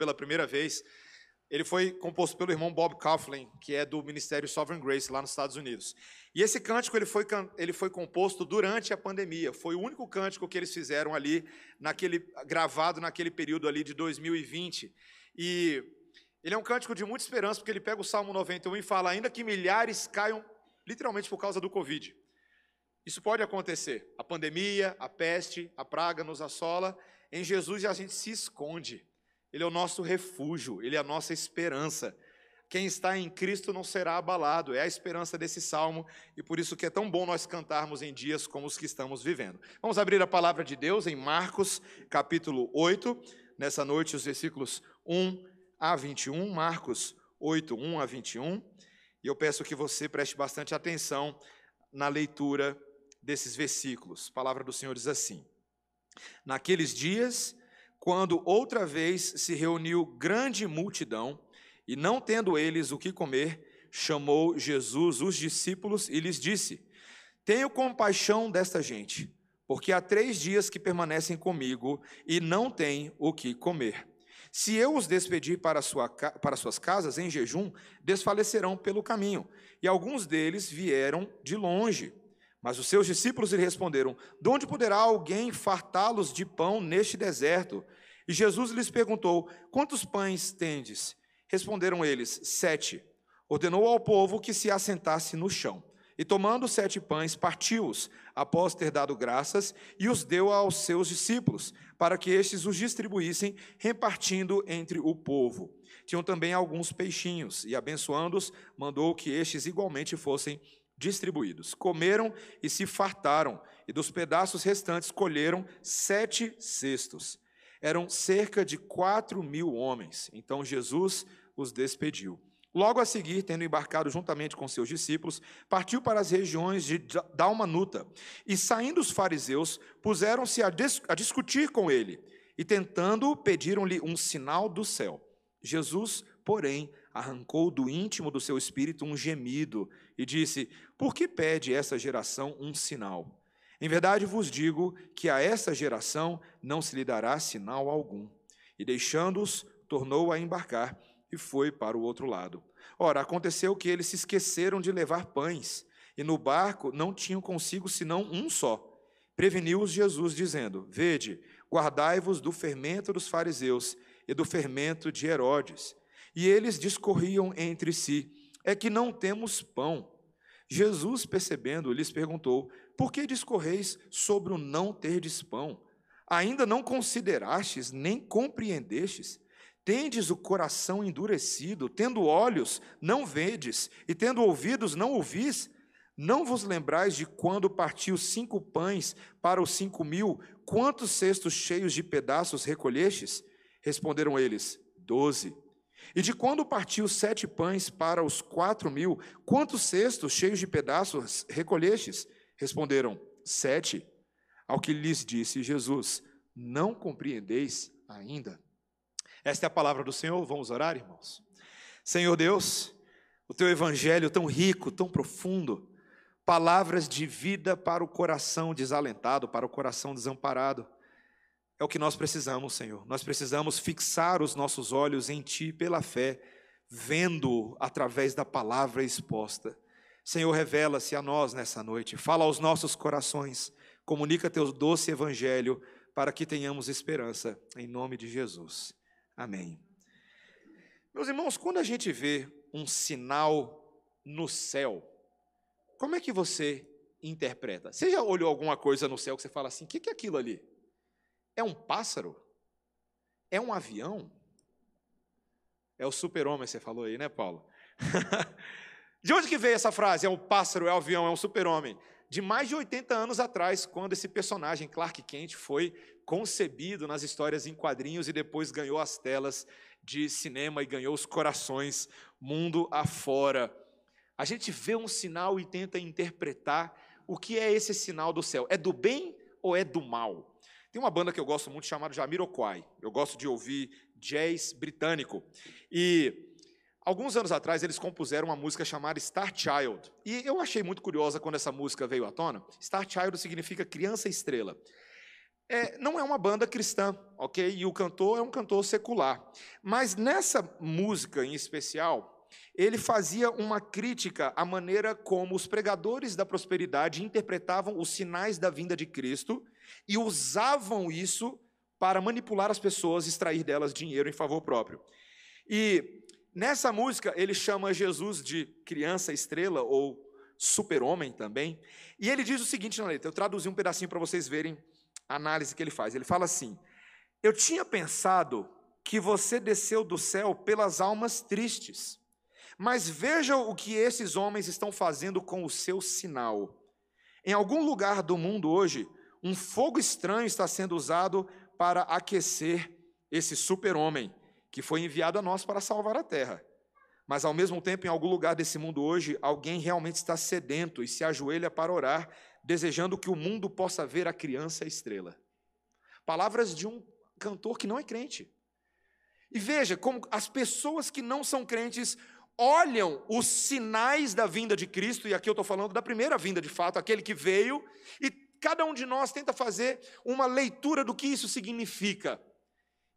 pela primeira vez, ele foi composto pelo irmão Bob Coughlin, que é do Ministério Sovereign Grace lá nos Estados Unidos. E esse cântico ele foi, ele foi composto durante a pandemia. Foi o único cântico que eles fizeram ali, naquele, gravado naquele período ali de 2020. E ele é um cântico de muita esperança, porque ele pega o Salmo 91 e fala: ainda que milhares caiam, literalmente por causa do Covid. Isso pode acontecer. A pandemia, a peste, a praga nos assola. Em Jesus a gente se esconde. Ele é o nosso refúgio, ele é a nossa esperança. Quem está em Cristo não será abalado, é a esperança desse salmo e por isso que é tão bom nós cantarmos em dias como os que estamos vivendo. Vamos abrir a palavra de Deus em Marcos, capítulo 8, nessa noite os versículos 1 a 21, Marcos 8, 1 a 21. E eu peço que você preste bastante atenção na leitura desses versículos. A palavra do Senhor diz assim: Naqueles dias, quando outra vez se reuniu grande multidão, e não tendo eles o que comer, chamou Jesus os discípulos e lhes disse: Tenho compaixão desta gente, porque há três dias que permanecem comigo e não têm o que comer. Se eu os despedir para, sua, para suas casas em jejum, desfalecerão pelo caminho. E alguns deles vieram de longe. Mas os seus discípulos lhe responderam: De onde poderá alguém fartá-los de pão neste deserto? E Jesus lhes perguntou: Quantos pães tendes? Responderam eles: Sete. Ordenou ao povo que se assentasse no chão. E tomando sete pães, partiu-os, após ter dado graças, e os deu aos seus discípulos, para que estes os distribuíssem, repartindo entre o povo. Tinham também alguns peixinhos, e abençoando-os, mandou que estes igualmente fossem distribuídos. Comeram e se fartaram, e dos pedaços restantes colheram sete cestos. Eram cerca de quatro mil homens. Então Jesus os despediu. Logo a seguir, tendo embarcado juntamente com seus discípulos, partiu para as regiões de Dalmanuta. E saindo os fariseus, puseram-se a, dis a discutir com ele, e tentando, pediram-lhe um sinal do céu. Jesus, porém, arrancou do íntimo do seu espírito um gemido e disse: Por que pede essa geração um sinal? Em verdade vos digo que a essa geração não se lhe dará sinal algum. E deixando-os, tornou a embarcar e foi para o outro lado. Ora, aconteceu que eles se esqueceram de levar pães, e no barco não tinham consigo senão um só. Preveniu-os Jesus, dizendo: Vede, guardai-vos do fermento dos fariseus e do fermento de Herodes. E eles discorriam entre si: É que não temos pão. Jesus, percebendo, lhes perguntou: Por que discorreis sobre o não terdes pão? Ainda não considerastes, nem compreendestes? Tendes o coração endurecido, tendo olhos, não vedes, e tendo ouvidos, não ouvis? Não vos lembrais de quando partiu cinco pães para os cinco mil, quantos cestos cheios de pedaços recolhestes? Responderam eles: Doze. E de quando partiu sete pães para os quatro mil, quantos cestos cheios de pedaços recolhestes? Responderam, sete. Ao que lhes disse Jesus, não compreendeis ainda? Esta é a palavra do Senhor, vamos orar, irmãos? Senhor Deus, o teu evangelho tão rico, tão profundo, palavras de vida para o coração desalentado, para o coração desamparado. É o que nós precisamos, Senhor. Nós precisamos fixar os nossos olhos em Ti pela fé, vendo através da palavra exposta. Senhor, revela-se a nós nessa noite, fala aos nossos corações, comunica Teu doce evangelho para que tenhamos esperança, em nome de Jesus. Amém. Meus irmãos, quando a gente vê um sinal no céu, como é que você interpreta? Você já olhou alguma coisa no céu que você fala assim: o que é aquilo ali? É um pássaro? É um avião? É o super-homem, você falou aí, né, Paulo? de onde que veio essa frase? É um pássaro, é um avião, é um super-homem? De mais de 80 anos atrás, quando esse personagem, Clark Kent, foi concebido nas histórias em quadrinhos e depois ganhou as telas de cinema e ganhou os corações mundo afora. A gente vê um sinal e tenta interpretar o que é esse sinal do céu. É do bem ou é do mal? Tem uma banda que eu gosto muito chamada Jamiroquai. Eu gosto de ouvir jazz britânico. E alguns anos atrás eles compuseram uma música chamada Star Child. E eu achei muito curiosa quando essa música veio à tona. Star Child significa criança estrela. é, não é uma banda cristã, ok? E o cantor é um cantor secular. Mas nessa música em especial, ele fazia uma crítica à maneira como os pregadores da prosperidade interpretavam os sinais da vinda de Cristo e usavam isso para manipular as pessoas, extrair delas dinheiro em favor próprio. E nessa música ele chama Jesus de criança estrela ou super-homem também. E ele diz o seguinte na letra, eu traduzi um pedacinho para vocês verem a análise que ele faz. Ele fala assim: Eu tinha pensado que você desceu do céu pelas almas tristes. Mas veja o que esses homens estão fazendo com o seu sinal. Em algum lugar do mundo hoje, um fogo estranho está sendo usado para aquecer esse super-homem que foi enviado a nós para salvar a terra. Mas ao mesmo tempo, em algum lugar desse mundo hoje, alguém realmente está sedento e se ajoelha para orar, desejando que o mundo possa ver a criança estrela. Palavras de um cantor que não é crente. E veja como as pessoas que não são crentes olham os sinais da vinda de Cristo, e aqui eu estou falando da primeira vinda de fato, aquele que veio, e cada um de nós tenta fazer uma leitura do que isso significa.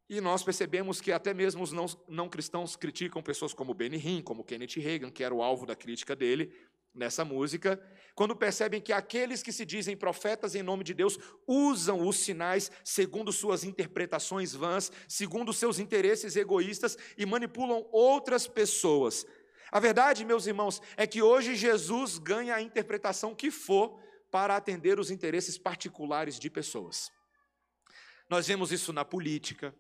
E nós percebemos que até mesmo os não, não cristãos criticam pessoas como Benny Hinn, como Kenneth Reagan, que era o alvo da crítica dele nessa música, quando percebem que aqueles que se dizem profetas em nome de Deus usam os sinais segundo suas interpretações vãs, segundo seus interesses egoístas e manipulam outras pessoas. A verdade, meus irmãos, é que hoje Jesus ganha a interpretação que for para atender os interesses particulares de pessoas. Nós vemos isso na política,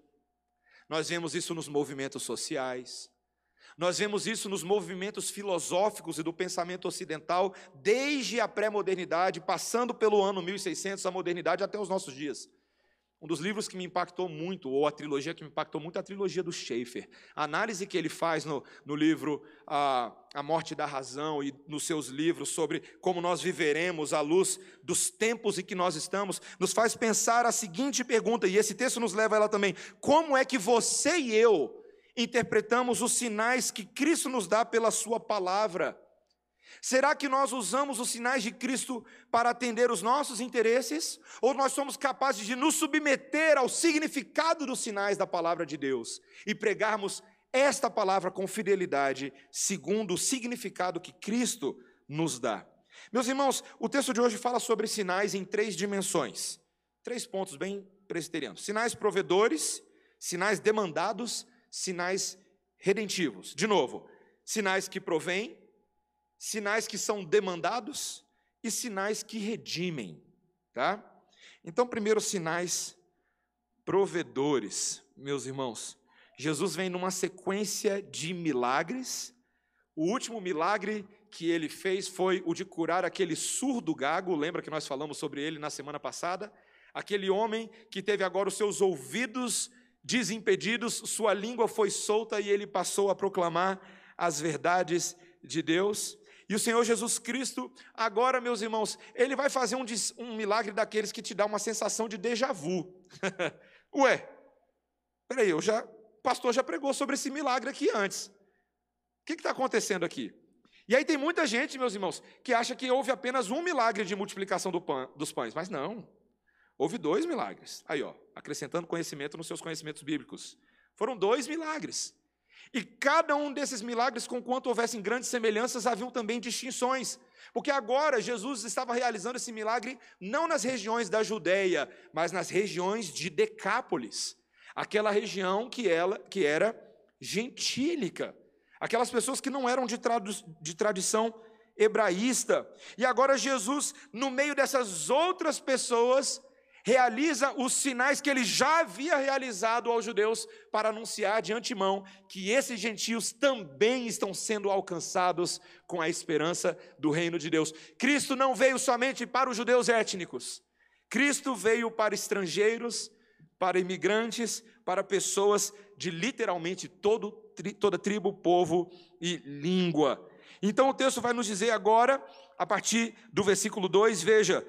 nós vemos isso nos movimentos sociais, nós vemos isso nos movimentos filosóficos e do pensamento ocidental, desde a pré-modernidade, passando pelo ano 1600, a modernidade até os nossos dias. Um dos livros que me impactou muito, ou a trilogia que me impactou muito, é a trilogia do Schaeffer. A análise que ele faz no, no livro a, a Morte da Razão e nos seus livros sobre como nós viveremos à luz dos tempos em que nós estamos, nos faz pensar a seguinte pergunta, e esse texto nos leva a ela também: como é que você e eu interpretamos os sinais que Cristo nos dá pela Sua palavra? Será que nós usamos os sinais de Cristo para atender os nossos interesses? Ou nós somos capazes de nos submeter ao significado dos sinais da palavra de Deus e pregarmos esta palavra com fidelidade, segundo o significado que Cristo nos dá? Meus irmãos, o texto de hoje fala sobre sinais em três dimensões. Três pontos bem presbiterianos: sinais provedores, sinais demandados sinais redentivos. De novo, sinais que provêm, sinais que são demandados e sinais que redimem, tá? Então, primeiro, sinais provedores, meus irmãos. Jesus vem numa sequência de milagres. O último milagre que ele fez foi o de curar aquele surdo gago, lembra que nós falamos sobre ele na semana passada? Aquele homem que teve agora os seus ouvidos desimpedidos, sua língua foi solta e ele passou a proclamar as verdades de Deus. E o Senhor Jesus Cristo, agora, meus irmãos, ele vai fazer um, um milagre daqueles que te dá uma sensação de déjà vu. Ué, peraí, eu já, o pastor já pregou sobre esse milagre aqui antes. O que está acontecendo aqui? E aí tem muita gente, meus irmãos, que acha que houve apenas um milagre de multiplicação do pão, dos pães, mas não. Houve dois milagres. Aí, ó, acrescentando conhecimento nos seus conhecimentos bíblicos. Foram dois milagres. E cada um desses milagres, conquanto houvessem grandes semelhanças, haviam também distinções. Porque agora Jesus estava realizando esse milagre não nas regiões da Judéia, mas nas regiões de Decápolis, aquela região que, ela, que era gentílica, aquelas pessoas que não eram de, de tradição hebraísta. E agora Jesus, no meio dessas outras pessoas, realiza os sinais que ele já havia realizado aos judeus para anunciar de antemão que esses gentios também estão sendo alcançados com a esperança do reino de Deus. Cristo não veio somente para os judeus étnicos, Cristo veio para estrangeiros, para imigrantes, para pessoas de literalmente todo, toda tribo, povo e língua. Então o texto vai nos dizer agora, a partir do versículo 2, veja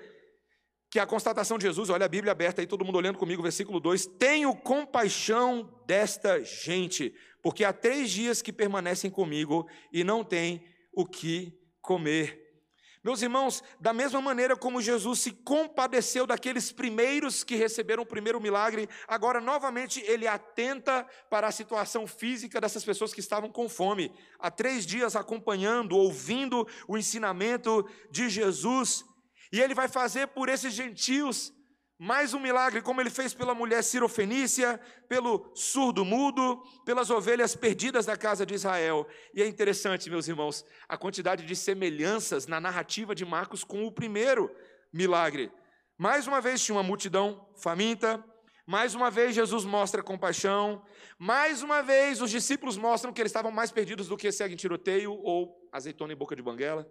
que a constatação de Jesus, olha a Bíblia aberta aí, todo mundo olhando comigo, versículo 2: Tenho compaixão desta gente, porque há três dias que permanecem comigo e não têm o que comer. Meus irmãos, da mesma maneira como Jesus se compadeceu daqueles primeiros que receberam o primeiro milagre, agora novamente ele atenta para a situação física dessas pessoas que estavam com fome. Há três dias acompanhando, ouvindo o ensinamento de Jesus, e ele vai fazer por esses gentios mais um milagre, como ele fez pela mulher cirofenícia, pelo surdo mudo, pelas ovelhas perdidas da casa de Israel. E é interessante, meus irmãos, a quantidade de semelhanças na narrativa de Marcos com o primeiro milagre. Mais uma vez tinha uma multidão faminta, mais uma vez Jesus mostra compaixão, mais uma vez os discípulos mostram que eles estavam mais perdidos do que segue em tiroteio ou azeitona em boca de banguela.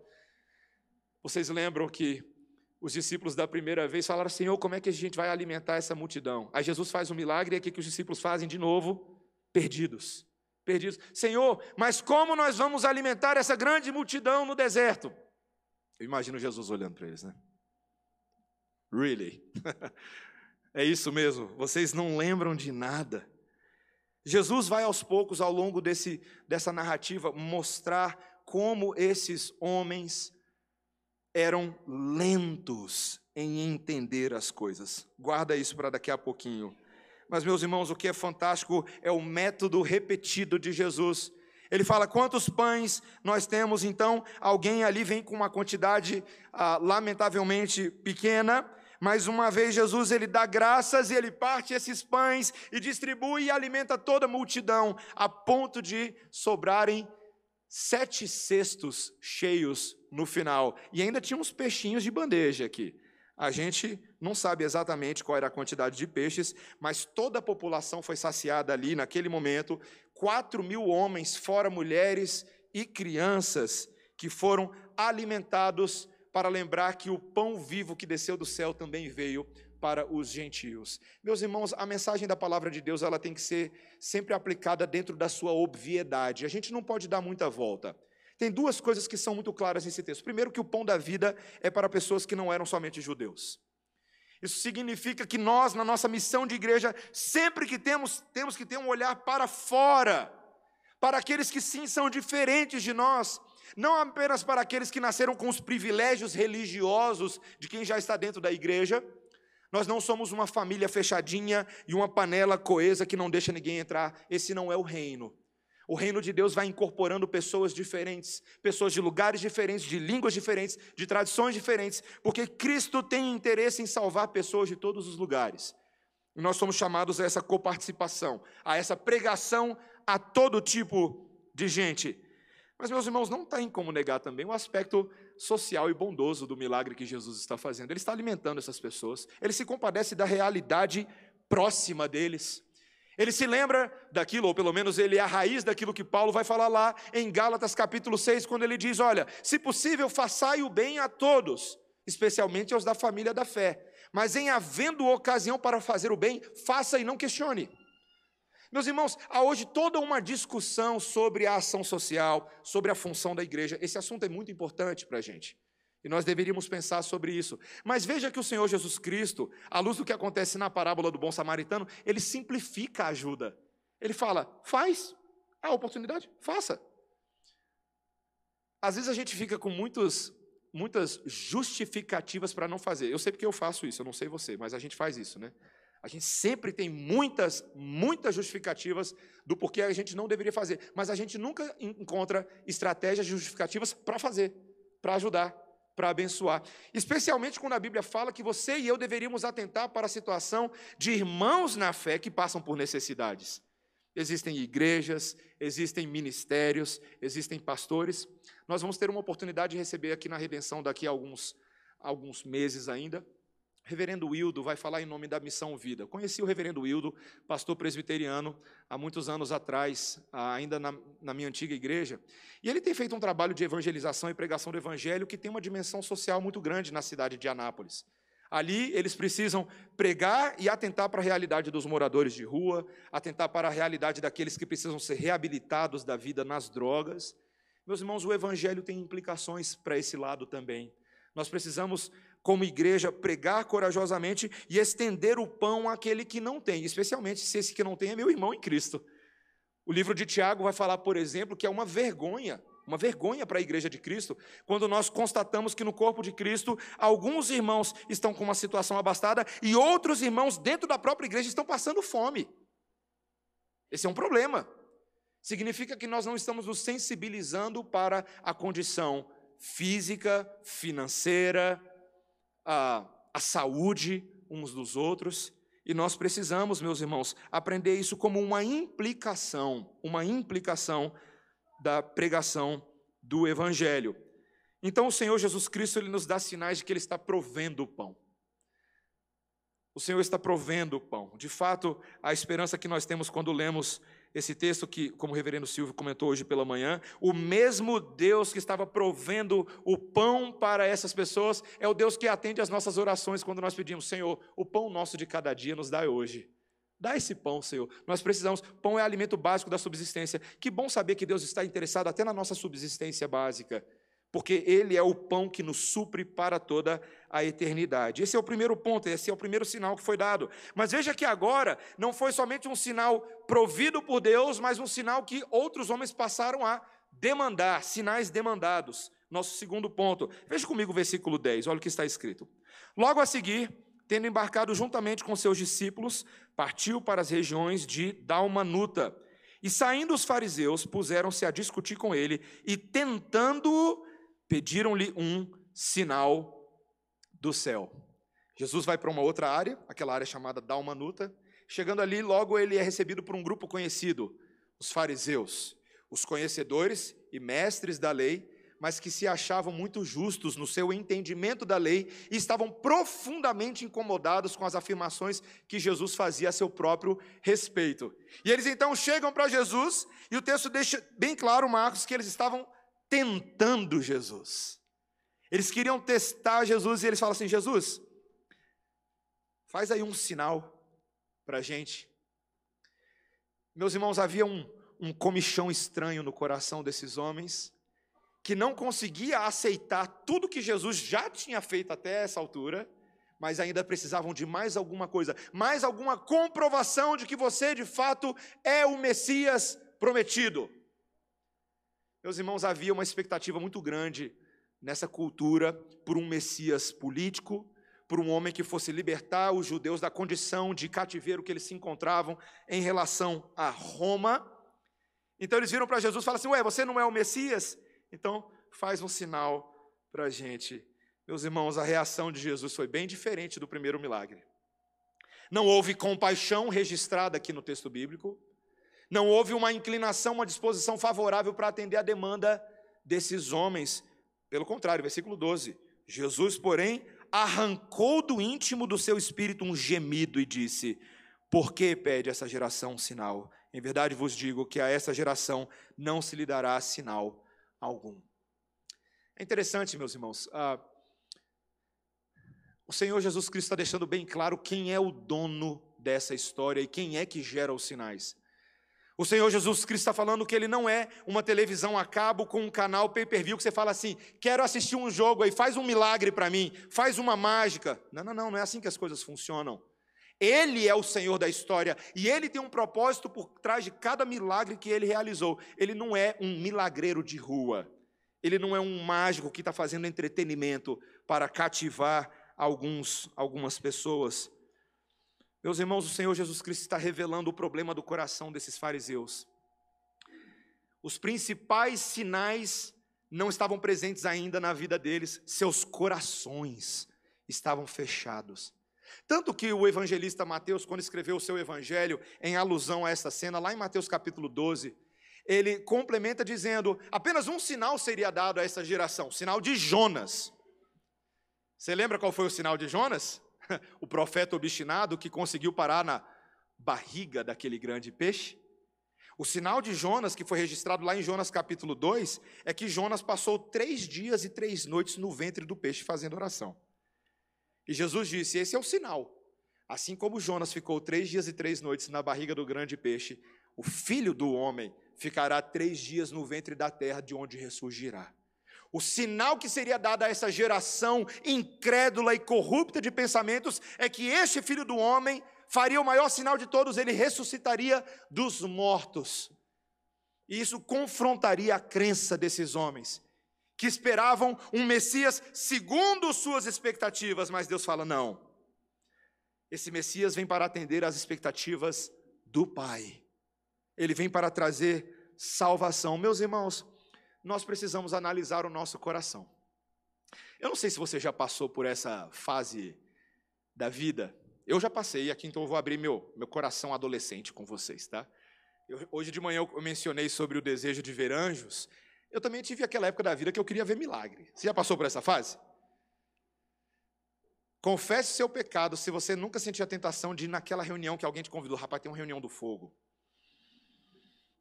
Vocês lembram que os discípulos da primeira vez falaram: Senhor, como é que a gente vai alimentar essa multidão? Aí Jesus faz um milagre e o que os discípulos fazem de novo? Perdidos. Perdidos. Senhor, mas como nós vamos alimentar essa grande multidão no deserto? Eu imagino Jesus olhando para eles, né? Really? é isso mesmo, vocês não lembram de nada. Jesus vai aos poucos, ao longo desse, dessa narrativa, mostrar como esses homens eram lentos em entender as coisas. Guarda isso para daqui a pouquinho. Mas, meus irmãos, o que é fantástico é o método repetido de Jesus. Ele fala: quantos pães nós temos? Então, alguém ali vem com uma quantidade ah, lamentavelmente pequena. Mais uma vez, Jesus ele dá graças e ele parte esses pães e distribui e alimenta toda a multidão, a ponto de sobrarem sete cestos cheios no final. E ainda tinha uns peixinhos de bandeja aqui. A gente não sabe exatamente qual era a quantidade de peixes, mas toda a população foi saciada ali naquele momento. Quatro mil homens, fora mulheres e crianças, que foram alimentados para lembrar que o pão vivo que desceu do céu também veio para os gentios. Meus irmãos, a mensagem da palavra de Deus ela tem que ser sempre aplicada dentro da sua obviedade. A gente não pode dar muita volta. Tem duas coisas que são muito claras nesse texto. Primeiro, que o pão da vida é para pessoas que não eram somente judeus. Isso significa que nós, na nossa missão de igreja, sempre que temos, temos que ter um olhar para fora, para aqueles que sim são diferentes de nós, não apenas para aqueles que nasceram com os privilégios religiosos de quem já está dentro da igreja, nós não somos uma família fechadinha e uma panela coesa que não deixa ninguém entrar. Esse não é o reino. O reino de Deus vai incorporando pessoas diferentes, pessoas de lugares diferentes, de línguas diferentes, de tradições diferentes, porque Cristo tem interesse em salvar pessoas de todos os lugares. E nós somos chamados a essa coparticipação, a essa pregação a todo tipo de gente. Mas, meus irmãos, não tem como negar também o aspecto social e bondoso do milagre que Jesus está fazendo. Ele está alimentando essas pessoas, ele se compadece da realidade próxima deles. Ele se lembra daquilo, ou pelo menos ele é a raiz daquilo que Paulo vai falar lá em Gálatas capítulo 6, quando ele diz: Olha, se possível, façai o bem a todos, especialmente aos da família da fé. Mas em havendo ocasião para fazer o bem, faça e não questione. Meus irmãos, há hoje toda uma discussão sobre a ação social, sobre a função da igreja. Esse assunto é muito importante para a gente. E nós deveríamos pensar sobre isso. Mas veja que o Senhor Jesus Cristo, à luz do que acontece na parábola do bom samaritano, ele simplifica a ajuda. Ele fala: faz, a oportunidade, faça. Às vezes a gente fica com muitos, muitas justificativas para não fazer. Eu sei porque eu faço isso, eu não sei você, mas a gente faz isso, né? A gente sempre tem muitas, muitas justificativas do porquê a gente não deveria fazer, mas a gente nunca encontra estratégias justificativas para fazer, para ajudar, para abençoar. Especialmente quando a Bíblia fala que você e eu deveríamos atentar para a situação de irmãos na fé que passam por necessidades. Existem igrejas, existem ministérios, existem pastores. Nós vamos ter uma oportunidade de receber aqui na Redenção daqui a alguns, alguns meses ainda Reverendo Wildo vai falar em nome da Missão Vida. Conheci o Reverendo Wildo, pastor presbiteriano, há muitos anos atrás, ainda na, na, minha antiga igreja. E ele tem feito um trabalho de evangelização e pregação do Evangelho que tem uma dimensão social muito grande na cidade de Anápolis. Ali eles precisam pregar e atentar para a realidade dos moradores de rua, atentar para a realidade daqueles que precisam ser reabilitados da vida nas drogas. Meus irmãos, o Evangelho tem implicações para esse lado também. Nós precisamos como igreja, pregar corajosamente e estender o pão àquele que não tem, especialmente se esse que não tem é meu irmão em Cristo. O livro de Tiago vai falar, por exemplo, que é uma vergonha uma vergonha para a igreja de Cristo, quando nós constatamos que no corpo de Cristo alguns irmãos estão com uma situação abastada e outros irmãos dentro da própria igreja estão passando fome. Esse é um problema. Significa que nós não estamos nos sensibilizando para a condição física, financeira, a, a saúde uns dos outros. E nós precisamos, meus irmãos, aprender isso como uma implicação, uma implicação da pregação do Evangelho. Então, o Senhor Jesus Cristo ele nos dá sinais de que Ele está provendo o pão. O Senhor está provendo o pão. De fato, a esperança que nós temos quando lemos esse texto, que, como o reverendo Silvio comentou hoje pela manhã, o mesmo Deus que estava provendo o pão para essas pessoas é o Deus que atende às nossas orações quando nós pedimos: Senhor, o pão nosso de cada dia nos dá hoje. Dá esse pão, Senhor. Nós precisamos. Pão é alimento básico da subsistência. Que bom saber que Deus está interessado até na nossa subsistência básica, porque Ele é o pão que nos supre para toda a eternidade. Esse é o primeiro ponto, esse é o primeiro sinal que foi dado. Mas veja que agora não foi somente um sinal provido por Deus, mas um sinal que outros homens passaram a demandar, sinais demandados. Nosso segundo ponto. Veja comigo o versículo 10, olha o que está escrito. Logo a seguir, tendo embarcado juntamente com seus discípulos, partiu para as regiões de Dalmanuta. E saindo os fariseus, puseram-se a discutir com ele e, tentando, pediram-lhe um sinal do céu. Jesus vai para uma outra área, aquela área chamada Dalmanuta. Chegando ali, logo ele é recebido por um grupo conhecido, os fariseus, os conhecedores e mestres da lei, mas que se achavam muito justos no seu entendimento da lei e estavam profundamente incomodados com as afirmações que Jesus fazia a seu próprio respeito. E eles então chegam para Jesus, e o texto deixa bem claro, Marcos, que eles estavam tentando Jesus. Eles queriam testar Jesus e eles falam assim: Jesus, faz aí um sinal para gente. Meus irmãos, havia um, um comichão estranho no coração desses homens que não conseguia aceitar tudo que Jesus já tinha feito até essa altura, mas ainda precisavam de mais alguma coisa, mais alguma comprovação de que você de fato é o Messias prometido. Meus irmãos, havia uma expectativa muito grande nessa cultura por um Messias político, por um homem que fosse libertar os judeus da condição de cativeiro que eles se encontravam em relação a Roma. Então eles viram para Jesus e falaram assim: Ué, você não é o Messias? Então, faz um sinal para a gente. Meus irmãos, a reação de Jesus foi bem diferente do primeiro milagre. Não houve compaixão registrada aqui no texto bíblico. Não houve uma inclinação, uma disposição favorável para atender a demanda desses homens. Pelo contrário, versículo 12: Jesus, porém, arrancou do íntimo do seu espírito um gemido e disse: Por que pede essa geração um sinal? Em verdade vos digo que a essa geração não se lhe dará sinal algum. É interessante, meus irmãos, ah, o Senhor Jesus Cristo está deixando bem claro quem é o dono dessa história e quem é que gera os sinais. O Senhor Jesus Cristo está falando que ele não é uma televisão a cabo com um canal pay-per-view que você fala assim: quero assistir um jogo aí, faz um milagre para mim, faz uma mágica. Não, não, não, não é assim que as coisas funcionam. Ele é o Senhor da história e ele tem um propósito por trás de cada milagre que ele realizou. Ele não é um milagreiro de rua. Ele não é um mágico que está fazendo entretenimento para cativar alguns, algumas pessoas. Meus irmãos, o Senhor Jesus Cristo está revelando o problema do coração desses fariseus. Os principais sinais não estavam presentes ainda na vida deles, seus corações estavam fechados. Tanto que o evangelista Mateus, quando escreveu o seu evangelho em alusão a essa cena, lá em Mateus capítulo 12, ele complementa dizendo: apenas um sinal seria dado a essa geração, o sinal de Jonas. Você lembra qual foi o sinal de Jonas? O profeta obstinado que conseguiu parar na barriga daquele grande peixe. O sinal de Jonas, que foi registrado lá em Jonas capítulo 2, é que Jonas passou três dias e três noites no ventre do peixe fazendo oração. E Jesus disse: Esse é o sinal. Assim como Jonas ficou três dias e três noites na barriga do grande peixe, o filho do homem ficará três dias no ventre da terra, de onde ressurgirá. O sinal que seria dado a essa geração incrédula e corrupta de pensamentos é que este filho do homem faria o maior sinal de todos, ele ressuscitaria dos mortos. E isso confrontaria a crença desses homens, que esperavam um Messias segundo suas expectativas, mas Deus fala: não. Esse Messias vem para atender às expectativas do Pai. Ele vem para trazer salvação. Meus irmãos, nós precisamos analisar o nosso coração. Eu não sei se você já passou por essa fase da vida. Eu já passei aqui, então eu vou abrir meu, meu coração adolescente com vocês, tá? Eu, hoje de manhã eu mencionei sobre o desejo de ver anjos. Eu também tive aquela época da vida que eu queria ver milagre. Você já passou por essa fase? Confesse seu pecado se você nunca sentiu a tentação de ir naquela reunião que alguém te convidou. Rapaz, tem uma reunião do fogo.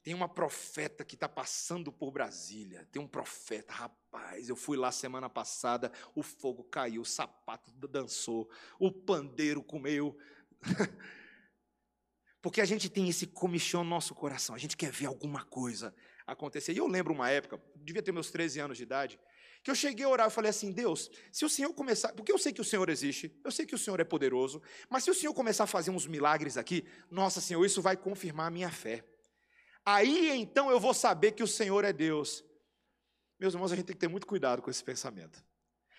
Tem uma profeta que está passando por Brasília. Tem um profeta, rapaz. Eu fui lá semana passada, o fogo caiu, o sapato dançou, o pandeiro comeu. Porque a gente tem esse comichão no nosso coração, a gente quer ver alguma coisa acontecer. E eu lembro uma época, devia ter meus 13 anos de idade, que eu cheguei a orar e falei assim: Deus, se o Senhor começar. Porque eu sei que o Senhor existe, eu sei que o Senhor é poderoso, mas se o Senhor começar a fazer uns milagres aqui, nossa Senhor, isso vai confirmar a minha fé. Aí então eu vou saber que o Senhor é Deus. Meus irmãos, a gente tem que ter muito cuidado com esse pensamento.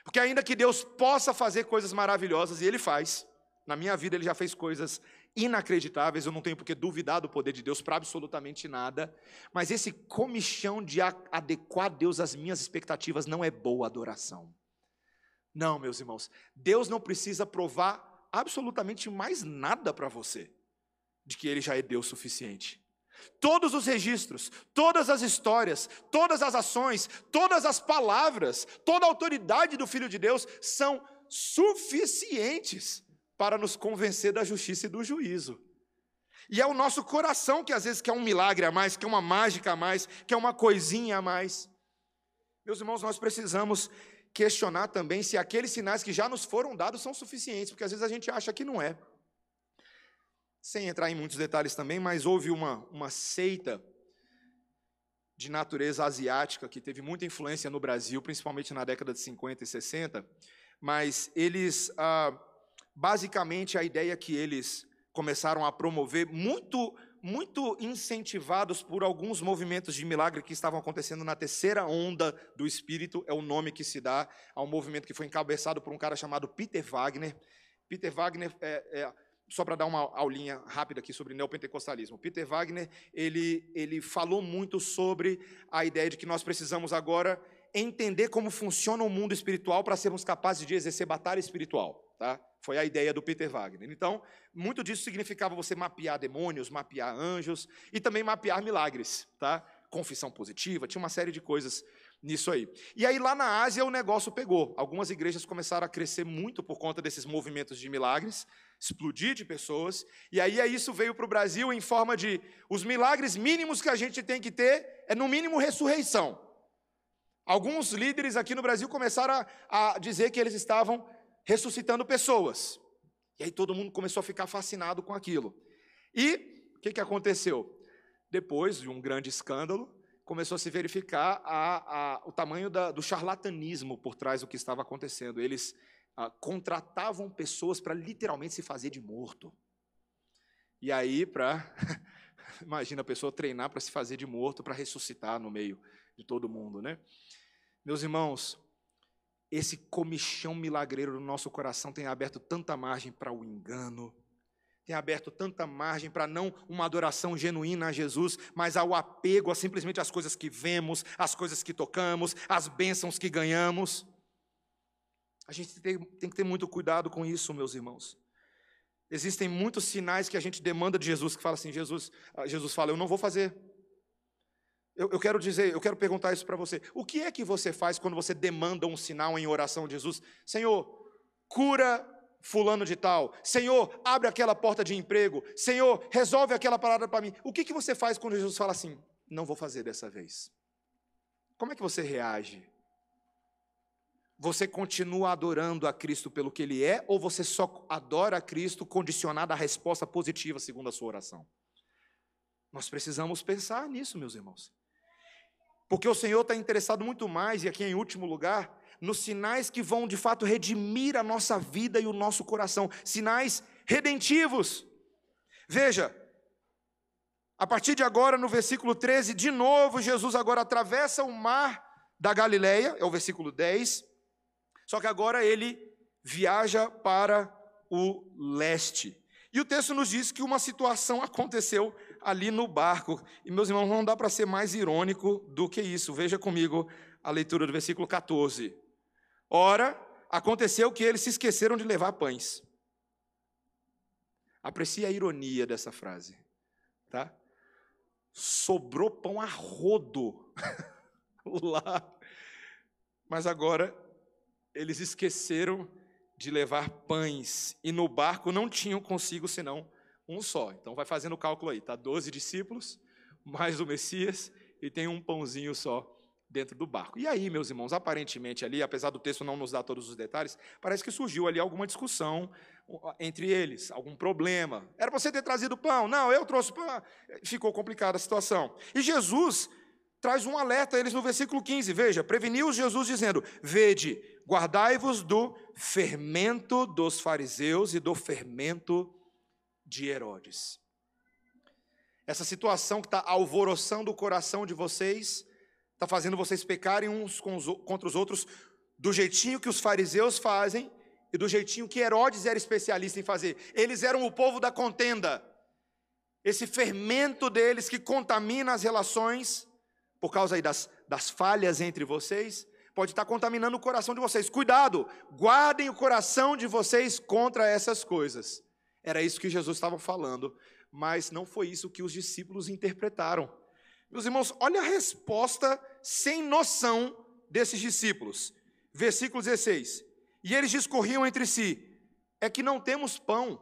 Porque ainda que Deus possa fazer coisas maravilhosas, e Ele faz, na minha vida Ele já fez coisas inacreditáveis, eu não tenho por que duvidar do poder de Deus para absolutamente nada, mas esse comichão de adequar Deus às minhas expectativas não é boa adoração. Não, meus irmãos, Deus não precisa provar absolutamente mais nada para você de que Ele já é Deus suficiente. Todos os registros, todas as histórias, todas as ações, todas as palavras, toda a autoridade do Filho de Deus são suficientes para nos convencer da justiça e do juízo. E é o nosso coração que às vezes quer um milagre a mais, quer uma mágica a mais, quer uma coisinha a mais. Meus irmãos, nós precisamos questionar também se aqueles sinais que já nos foram dados são suficientes, porque às vezes a gente acha que não é sem entrar em muitos detalhes também, mas houve uma, uma seita de natureza asiática que teve muita influência no Brasil, principalmente na década de 50 e 60, mas eles, ah, basicamente, a ideia que eles começaram a promover, muito, muito incentivados por alguns movimentos de milagre que estavam acontecendo na terceira onda do Espírito, é o nome que se dá a um movimento que foi encabeçado por um cara chamado Peter Wagner. Peter Wagner é, é só para dar uma aulinha rápida aqui sobre neopentecostalismo. Peter Wagner, ele, ele falou muito sobre a ideia de que nós precisamos agora entender como funciona o mundo espiritual para sermos capazes de exercer batalha espiritual. Tá? Foi a ideia do Peter Wagner. Então, muito disso significava você mapear demônios, mapear anjos e também mapear milagres. Tá? Confissão positiva, tinha uma série de coisas nisso aí. E aí lá na Ásia o negócio pegou. Algumas igrejas começaram a crescer muito por conta desses movimentos de milagres, explodir de pessoas. E aí isso veio para o Brasil em forma de os milagres mínimos que a gente tem que ter é no mínimo ressurreição. Alguns líderes aqui no Brasil começaram a, a dizer que eles estavam ressuscitando pessoas. E aí todo mundo começou a ficar fascinado com aquilo. E o que, que aconteceu? Depois de um grande escândalo, começou a se verificar a, a, o tamanho da, do charlatanismo por trás do que estava acontecendo. Eles ah, contratavam pessoas para literalmente se fazer de morto. E aí, para. Imagina a pessoa treinar para se fazer de morto, para ressuscitar no meio de todo mundo, né? Meus irmãos, esse comichão milagreiro no nosso coração tem aberto tanta margem para o engano, tem aberto tanta margem para não uma adoração genuína a Jesus, mas ao apego a simplesmente as coisas que vemos, as coisas que tocamos, as bênçãos que ganhamos. A gente tem, tem que ter muito cuidado com isso, meus irmãos. Existem muitos sinais que a gente demanda de Jesus, que fala assim, Jesus, ah, Jesus fala, eu não vou fazer. Eu, eu quero dizer, eu quero perguntar isso para você. O que é que você faz quando você demanda um sinal em oração de Jesus? Senhor, cura fulano de tal. Senhor, abre aquela porta de emprego. Senhor, resolve aquela parada para mim. O que, que você faz quando Jesus fala assim? Não vou fazer dessa vez. Como é que você reage? Você continua adorando a Cristo pelo que Ele é, ou você só adora a Cristo condicionado à resposta positiva segundo a sua oração? Nós precisamos pensar nisso, meus irmãos. Porque o Senhor está interessado muito mais, e aqui em último lugar, nos sinais que vão de fato redimir a nossa vida e o nosso coração, sinais redentivos. Veja, A partir de agora, no versículo 13, de novo, Jesus agora atravessa o mar da Galileia, é o versículo 10. Só que agora ele viaja para o leste. E o texto nos diz que uma situação aconteceu ali no barco. E, meus irmãos, não dá para ser mais irônico do que isso. Veja comigo a leitura do versículo 14. Ora, aconteceu que eles se esqueceram de levar pães. Aprecie a ironia dessa frase, tá? Sobrou pão a rodo lá. Mas agora eles esqueceram de levar pães e no barco não tinham consigo senão um só. Então vai fazendo o cálculo aí, tá? Doze discípulos, mais o Messias e tem um pãozinho só dentro do barco. E aí, meus irmãos, aparentemente ali, apesar do texto não nos dar todos os detalhes, parece que surgiu ali alguma discussão entre eles, algum problema. Era você ter trazido pão? Não, eu trouxe pão. Ficou complicada a situação. E Jesus traz um alerta a eles no versículo 15. Veja, preveniu Jesus dizendo: Vede, guardai-vos do fermento dos fariseus e do fermento de Herodes. Essa situação que está alvoroçando o coração de vocês, está fazendo vocês pecarem uns contra os outros, do jeitinho que os fariseus fazem e do jeitinho que Herodes era especialista em fazer. Eles eram o povo da contenda. Esse fermento deles que contamina as relações, por causa aí das, das falhas entre vocês, pode estar contaminando o coração de vocês. Cuidado, guardem o coração de vocês contra essas coisas. Era isso que Jesus estava falando, mas não foi isso que os discípulos interpretaram. Meus irmãos, olha a resposta sem noção desses discípulos. Versículo 16. E eles discorriam entre si: é que não temos pão.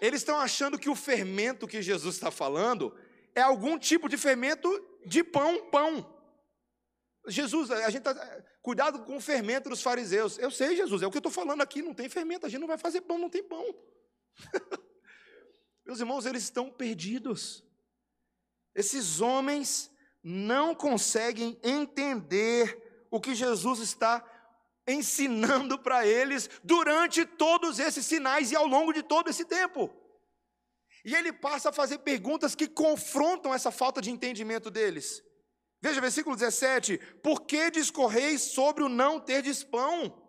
Eles estão achando que o fermento que Jesus está falando é algum tipo de fermento de pão, pão. Jesus, a gente está. Cuidado com o fermento dos fariseus. Eu sei, Jesus, é o que eu estou falando aqui, não tem fermento, a gente não vai fazer pão, não tem pão. Meus irmãos, eles estão perdidos. Esses homens não conseguem entender o que Jesus está ensinando para eles durante todos esses sinais e ao longo de todo esse tempo. E ele passa a fazer perguntas que confrontam essa falta de entendimento deles. Veja, versículo 17: Por que discorreis sobre o não terdes pão?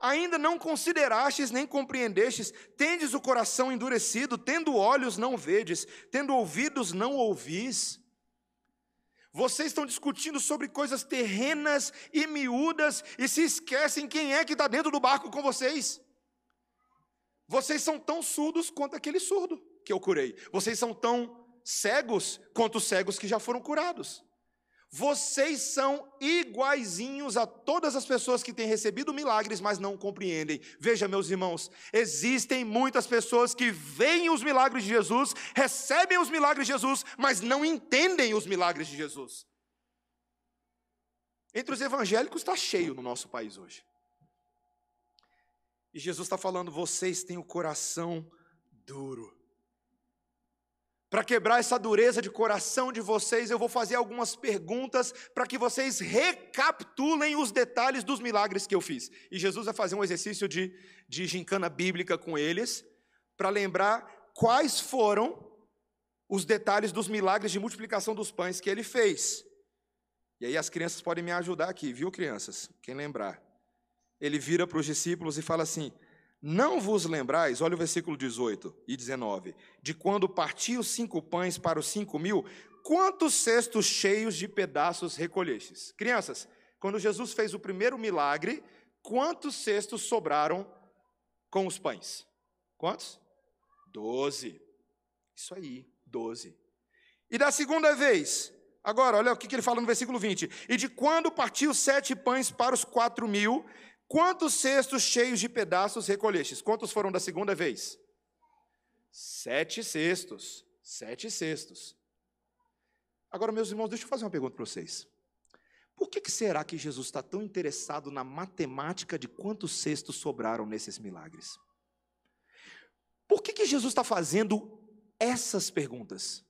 Ainda não considerastes nem compreendestes, tendes o coração endurecido, tendo olhos não vedes, tendo ouvidos não ouvis. Vocês estão discutindo sobre coisas terrenas e miúdas e se esquecem quem é que está dentro do barco com vocês. Vocês são tão surdos quanto aquele surdo que eu curei. Vocês são tão cegos quanto os cegos que já foram curados. Vocês são iguaizinhos a todas as pessoas que têm recebido milagres, mas não compreendem. Veja, meus irmãos, existem muitas pessoas que veem os milagres de Jesus, recebem os milagres de Jesus, mas não entendem os milagres de Jesus. Entre os evangélicos está cheio no nosso país hoje. E Jesus está falando: vocês têm o coração duro. Para quebrar essa dureza de coração de vocês, eu vou fazer algumas perguntas para que vocês recapitulem os detalhes dos milagres que eu fiz. E Jesus vai fazer um exercício de, de gincana bíblica com eles, para lembrar quais foram os detalhes dos milagres de multiplicação dos pães que ele fez. E aí as crianças podem me ajudar aqui, viu, crianças? Quem lembrar. Ele vira para os discípulos e fala assim: não vos lembrais, olha o versículo 18 e 19, de quando partiu os cinco pães para os cinco mil, quantos cestos cheios de pedaços recolhestes? Crianças, quando Jesus fez o primeiro milagre, quantos cestos sobraram com os pães? Quantos? Doze. Isso aí, doze. E da segunda vez, agora, olha o que ele fala no versículo 20: E de quando partiu sete pães para os quatro mil, Quantos cestos cheios de pedaços recolhestes? Quantos foram da segunda vez? Sete cestos. Sete cestos. Agora, meus irmãos, deixa eu fazer uma pergunta para vocês. Por que, que será que Jesus está tão interessado na matemática de quantos cestos sobraram nesses milagres? Por que, que Jesus está fazendo essas perguntas?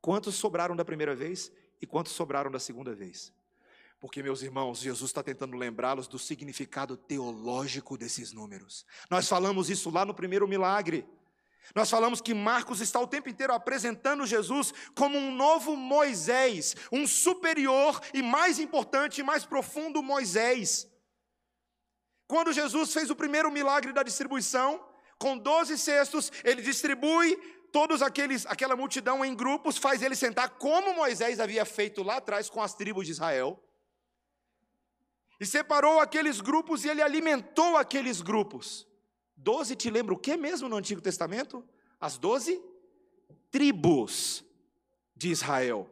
Quantos sobraram da primeira vez e quantos sobraram da segunda vez? Porque, meus irmãos, Jesus está tentando lembrá-los do significado teológico desses números. Nós falamos isso lá no primeiro milagre. Nós falamos que Marcos está o tempo inteiro apresentando Jesus como um novo Moisés, um superior e mais importante e mais profundo Moisés. Quando Jesus fez o primeiro milagre da distribuição, com doze cestos, ele distribui todos aqueles, aquela multidão em grupos, faz ele sentar como Moisés havia feito lá atrás com as tribos de Israel. E separou aqueles grupos e ele alimentou aqueles grupos. Doze te lembra o que mesmo no Antigo Testamento? As doze tribos de Israel.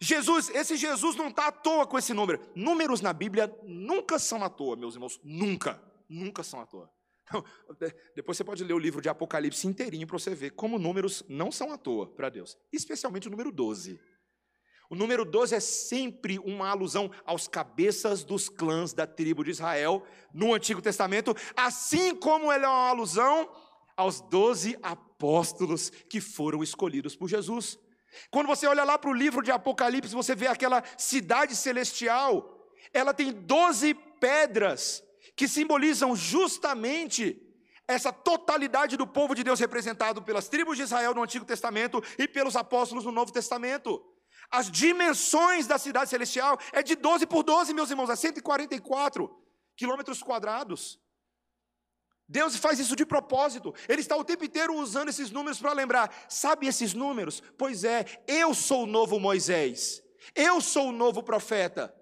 Jesus, esse Jesus não está à toa com esse número. Números na Bíblia nunca são à toa, meus irmãos. Nunca, nunca são à toa. Depois você pode ler o livro de Apocalipse inteirinho para você ver como números não são à toa para Deus. Especialmente o número 12. O número 12 é sempre uma alusão aos cabeças dos clãs da tribo de Israel no Antigo Testamento, assim como ele é uma alusão aos doze apóstolos que foram escolhidos por Jesus. Quando você olha lá para o livro de Apocalipse, você vê aquela cidade celestial, ela tem doze pedras que simbolizam justamente essa totalidade do povo de Deus representado pelas tribos de Israel no Antigo Testamento e pelos apóstolos no Novo Testamento. As dimensões da cidade celestial é de 12 por 12, meus irmãos, é 144 quilômetros quadrados. Deus faz isso de propósito. Ele está o tempo inteiro usando esses números para lembrar. Sabe esses números? Pois é, eu sou o novo Moisés. Eu sou o novo profeta.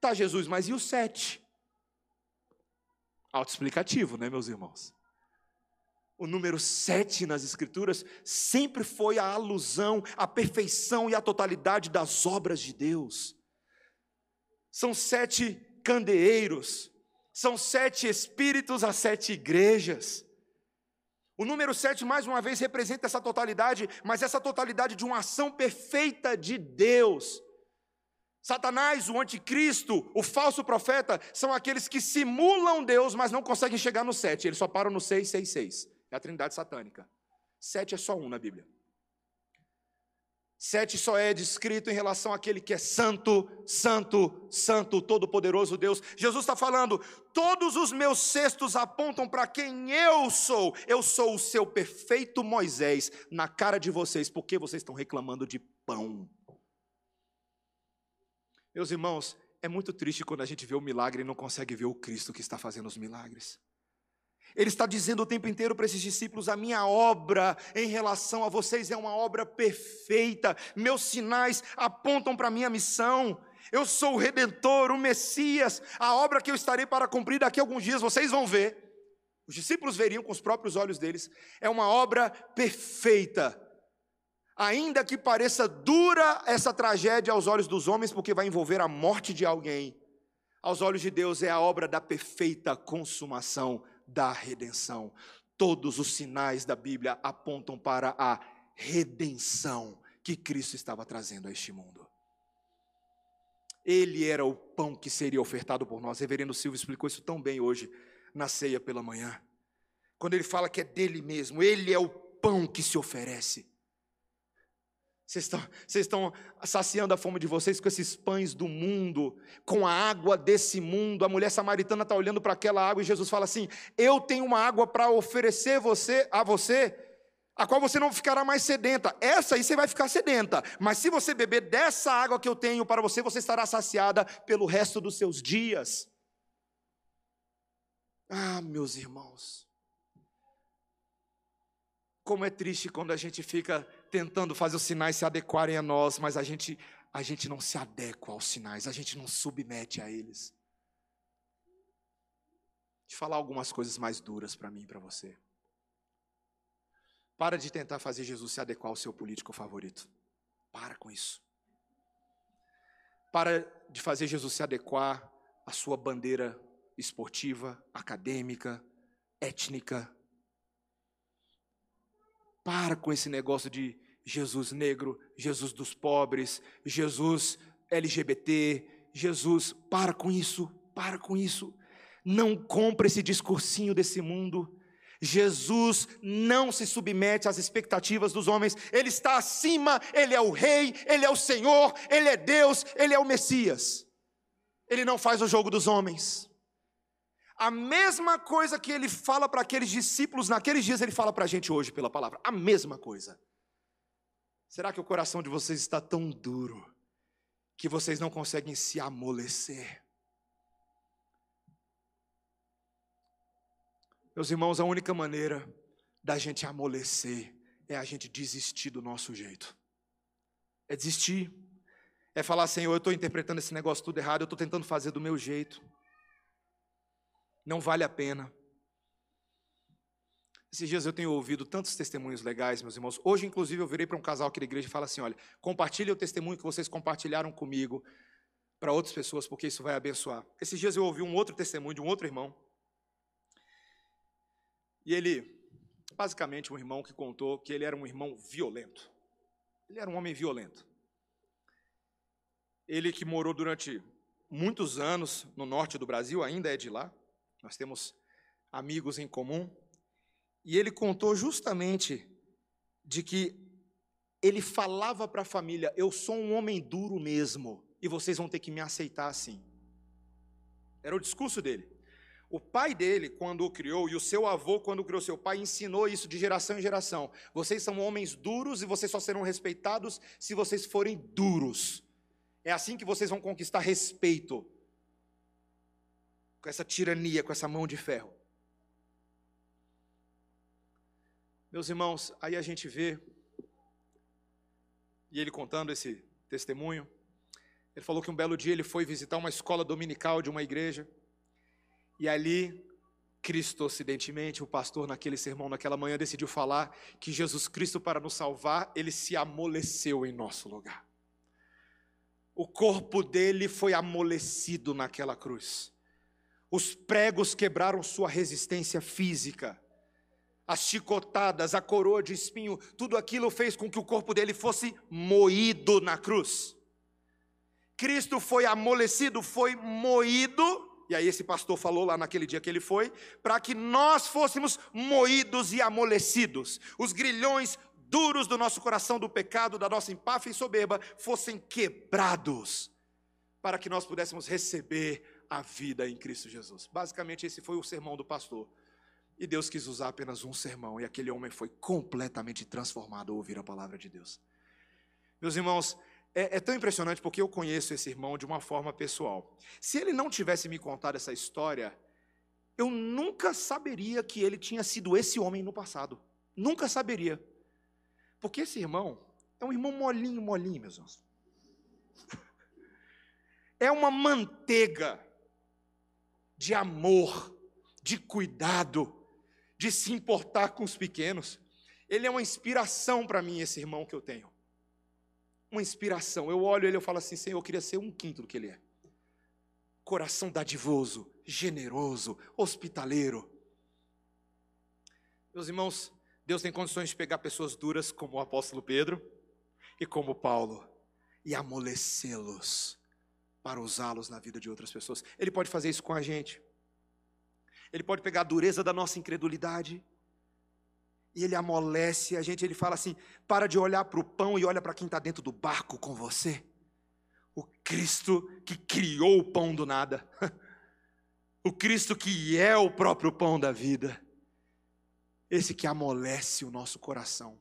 Tá, Jesus, mas e o sete? Autoexplicativo, né, meus irmãos? O número sete nas Escrituras sempre foi a alusão à perfeição e à totalidade das obras de Deus. São sete candeeiros, são sete espíritos as sete igrejas. O número sete, mais uma vez, representa essa totalidade, mas essa totalidade de uma ação perfeita de Deus. Satanás, o anticristo, o falso profeta, são aqueles que simulam Deus, mas não conseguem chegar no sete, eles só param no seis, seis, seis. A trindade satânica. Sete é só um na Bíblia. Sete só é descrito em relação àquele que é santo, santo, santo, todo-poderoso Deus. Jesus está falando: todos os meus cestos apontam para quem eu sou. Eu sou o seu perfeito Moisés na cara de vocês, porque vocês estão reclamando de pão. Meus irmãos, é muito triste quando a gente vê o milagre e não consegue ver o Cristo que está fazendo os milagres. Ele está dizendo o tempo inteiro para esses discípulos: a minha obra em relação a vocês é uma obra perfeita, meus sinais apontam para a minha missão. Eu sou o redentor, o Messias, a obra que eu estarei para cumprir daqui a alguns dias, vocês vão ver. Os discípulos veriam com os próprios olhos deles, é uma obra perfeita. Ainda que pareça dura essa tragédia aos olhos dos homens, porque vai envolver a morte de alguém, aos olhos de Deus é a obra da perfeita consumação da redenção. Todos os sinais da Bíblia apontam para a redenção que Cristo estava trazendo a este mundo. Ele era o pão que seria ofertado por nós. Reverendo Silvio explicou isso tão bem hoje na ceia pela manhã. Quando ele fala que é dele mesmo, ele é o pão que se oferece. Vocês estão, vocês estão saciando a fome de vocês com esses pães do mundo, com a água desse mundo. A mulher samaritana está olhando para aquela água e Jesus fala assim: Eu tenho uma água para oferecer você a você, a qual você não ficará mais sedenta. Essa aí você vai ficar sedenta, mas se você beber dessa água que eu tenho para você, você estará saciada pelo resto dos seus dias. Ah, meus irmãos, como é triste quando a gente fica tentando fazer os sinais se adequarem a nós, mas a gente, a gente não se adequa aos sinais, a gente não submete a eles. Eu falar algumas coisas mais duras para mim e para você. Para de tentar fazer Jesus se adequar ao seu político favorito. Para com isso. Para de fazer Jesus se adequar à sua bandeira esportiva, acadêmica, étnica, para com esse negócio de Jesus negro, Jesus dos pobres, Jesus LGBT, Jesus. Para com isso, para com isso. Não compre esse discursinho desse mundo. Jesus não se submete às expectativas dos homens, ele está acima, ele é o Rei, ele é o Senhor, ele é Deus, ele é o Messias. Ele não faz o jogo dos homens. A mesma coisa que ele fala para aqueles discípulos naqueles dias, ele fala para a gente hoje pela palavra. A mesma coisa. Será que o coração de vocês está tão duro que vocês não conseguem se amolecer? Meus irmãos, a única maneira da gente amolecer é a gente desistir do nosso jeito. É desistir. É falar, Senhor, eu estou interpretando esse negócio tudo errado, eu estou tentando fazer do meu jeito. Não vale a pena. Esses dias eu tenho ouvido tantos testemunhos legais, meus irmãos. Hoje, inclusive, eu virei para um casal aqui da igreja e falo assim: olha, compartilhe o testemunho que vocês compartilharam comigo para outras pessoas, porque isso vai abençoar. Esses dias eu ouvi um outro testemunho de um outro irmão. E ele, basicamente, um irmão que contou que ele era um irmão violento. Ele era um homem violento. Ele que morou durante muitos anos no norte do Brasil, ainda é de lá. Nós temos amigos em comum. E ele contou justamente de que ele falava para a família: Eu sou um homem duro mesmo, e vocês vão ter que me aceitar assim. Era o discurso dele. O pai dele, quando o criou, e o seu avô, quando criou seu pai, ensinou isso de geração em geração. Vocês são homens duros e vocês só serão respeitados se vocês forem duros. É assim que vocês vão conquistar respeito. Com essa tirania, com essa mão de ferro. Meus irmãos, aí a gente vê, e ele contando esse testemunho, ele falou que um belo dia ele foi visitar uma escola dominical de uma igreja, e ali, Cristo, ocidentemente, o pastor naquele sermão, naquela manhã, decidiu falar que Jesus Cristo, para nos salvar, ele se amoleceu em nosso lugar. O corpo dele foi amolecido naquela cruz. Os pregos quebraram sua resistência física. As chicotadas, a coroa de espinho, tudo aquilo fez com que o corpo dele fosse moído na cruz. Cristo foi amolecido, foi moído e aí esse pastor falou lá naquele dia que ele foi, para que nós fôssemos moídos e amolecidos, os grilhões duros do nosso coração do pecado, da nossa empáfia e soberba, fossem quebrados, para que nós pudéssemos receber a vida em Cristo Jesus. Basicamente, esse foi o sermão do pastor. E Deus quis usar apenas um sermão, e aquele homem foi completamente transformado ao ouvir a palavra de Deus. Meus irmãos, é, é, tão impressionante porque eu conheço esse irmão de uma forma pessoal. Se ele não tivesse me contado essa história, eu nunca saberia que ele tinha sido esse homem no passado. Nunca saberia. Porque esse irmão é um irmão molinho, molinho, meus irmãos. É uma manteiga de amor, de cuidado, de se importar com os pequenos. Ele é uma inspiração para mim, esse irmão que eu tenho uma inspiração. Eu olho ele e falo assim, Senhor, eu queria ser um quinto do que ele é. Coração dadivoso, generoso, hospitaleiro. Meus irmãos, Deus tem condições de pegar pessoas duras como o apóstolo Pedro e como Paulo e amolecê-los para usá-los na vida de outras pessoas. Ele pode fazer isso com a gente. Ele pode pegar a dureza da nossa incredulidade e ele amolece a gente, ele fala assim: para de olhar para o pão e olha para quem está dentro do barco com você. O Cristo que criou o pão do nada. O Cristo que é o próprio pão da vida. Esse que amolece o nosso coração.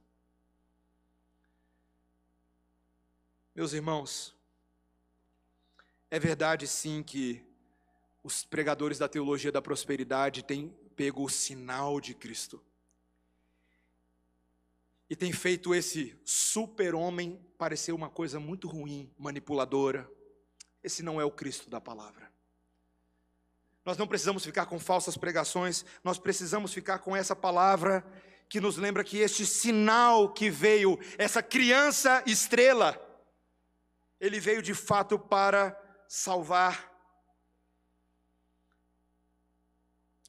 Meus irmãos, é verdade sim que os pregadores da teologia da prosperidade têm pego o sinal de Cristo e tem feito esse super-homem parecer uma coisa muito ruim, manipuladora. Esse não é o Cristo da palavra. Nós não precisamos ficar com falsas pregações, nós precisamos ficar com essa palavra que nos lembra que este sinal que veio, essa criança estrela, ele veio de fato para salvar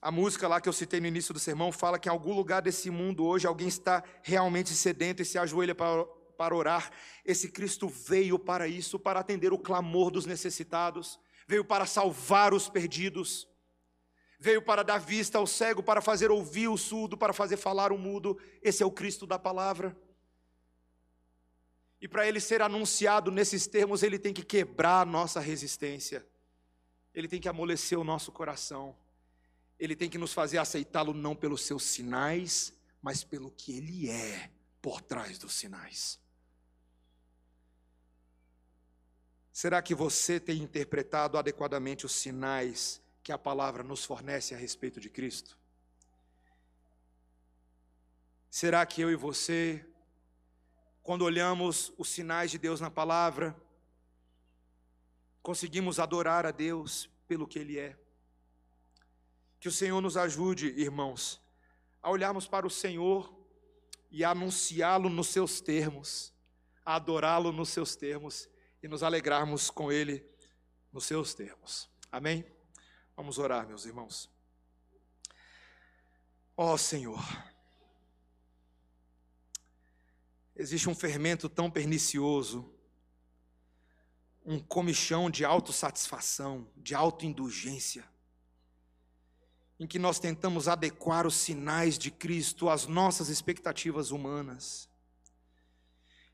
A música lá que eu citei no início do sermão fala que em algum lugar desse mundo hoje alguém está realmente sedento e se ajoelha para, para orar. Esse Cristo veio para isso, para atender o clamor dos necessitados, veio para salvar os perdidos, veio para dar vista ao cego, para fazer ouvir o surdo, para fazer falar o mudo. Esse é o Cristo da palavra. E para ele ser anunciado nesses termos, ele tem que quebrar a nossa resistência, ele tem que amolecer o nosso coração. Ele tem que nos fazer aceitá-lo não pelos seus sinais, mas pelo que ele é por trás dos sinais. Será que você tem interpretado adequadamente os sinais que a palavra nos fornece a respeito de Cristo? Será que eu e você, quando olhamos os sinais de Deus na palavra, conseguimos adorar a Deus pelo que Ele é? Que o Senhor nos ajude, irmãos, a olharmos para o Senhor e anunciá-lo nos seus termos, adorá-lo nos seus termos e nos alegrarmos com Ele nos seus termos. Amém? Vamos orar, meus irmãos. Ó oh, Senhor, existe um fermento tão pernicioso, um comichão de autossatisfação, de autoindulgência, em que nós tentamos adequar os sinais de Cristo às nossas expectativas humanas.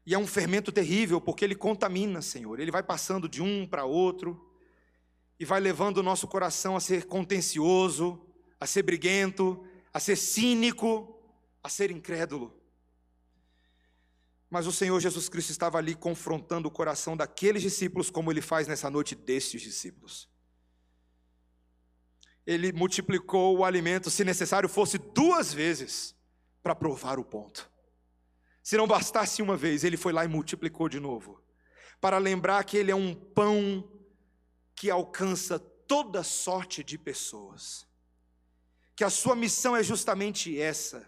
E é um fermento terrível, porque ele contamina, Senhor. Ele vai passando de um para outro e vai levando o nosso coração a ser contencioso, a ser briguento, a ser cínico, a ser incrédulo. Mas o Senhor Jesus Cristo estava ali confrontando o coração daqueles discípulos, como ele faz nessa noite destes discípulos. Ele multiplicou o alimento, se necessário fosse duas vezes, para provar o ponto. Se não bastasse uma vez, ele foi lá e multiplicou de novo, para lembrar que ele é um pão que alcança toda sorte de pessoas. Que a sua missão é justamente essa: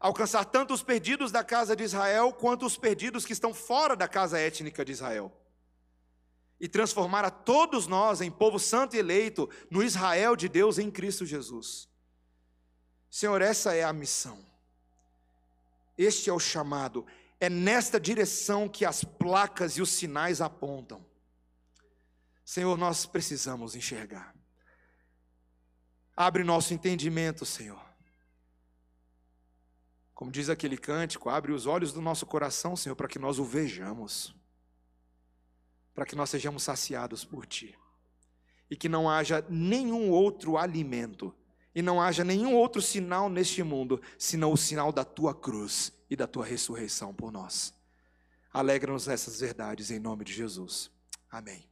alcançar tanto os perdidos da casa de Israel, quanto os perdidos que estão fora da casa étnica de Israel. E transformar a todos nós em povo santo e eleito, no Israel de Deus em Cristo Jesus. Senhor, essa é a missão. Este é o chamado. É nesta direção que as placas e os sinais apontam. Senhor, nós precisamos enxergar. Abre nosso entendimento, Senhor. Como diz aquele cântico, abre os olhos do nosso coração, Senhor, para que nós o vejamos. Para que nós sejamos saciados por Ti. E que não haja nenhum outro alimento e não haja nenhum outro sinal neste mundo, senão o sinal da tua cruz e da tua ressurreição por nós. Alegra-nos nessas verdades em nome de Jesus. Amém.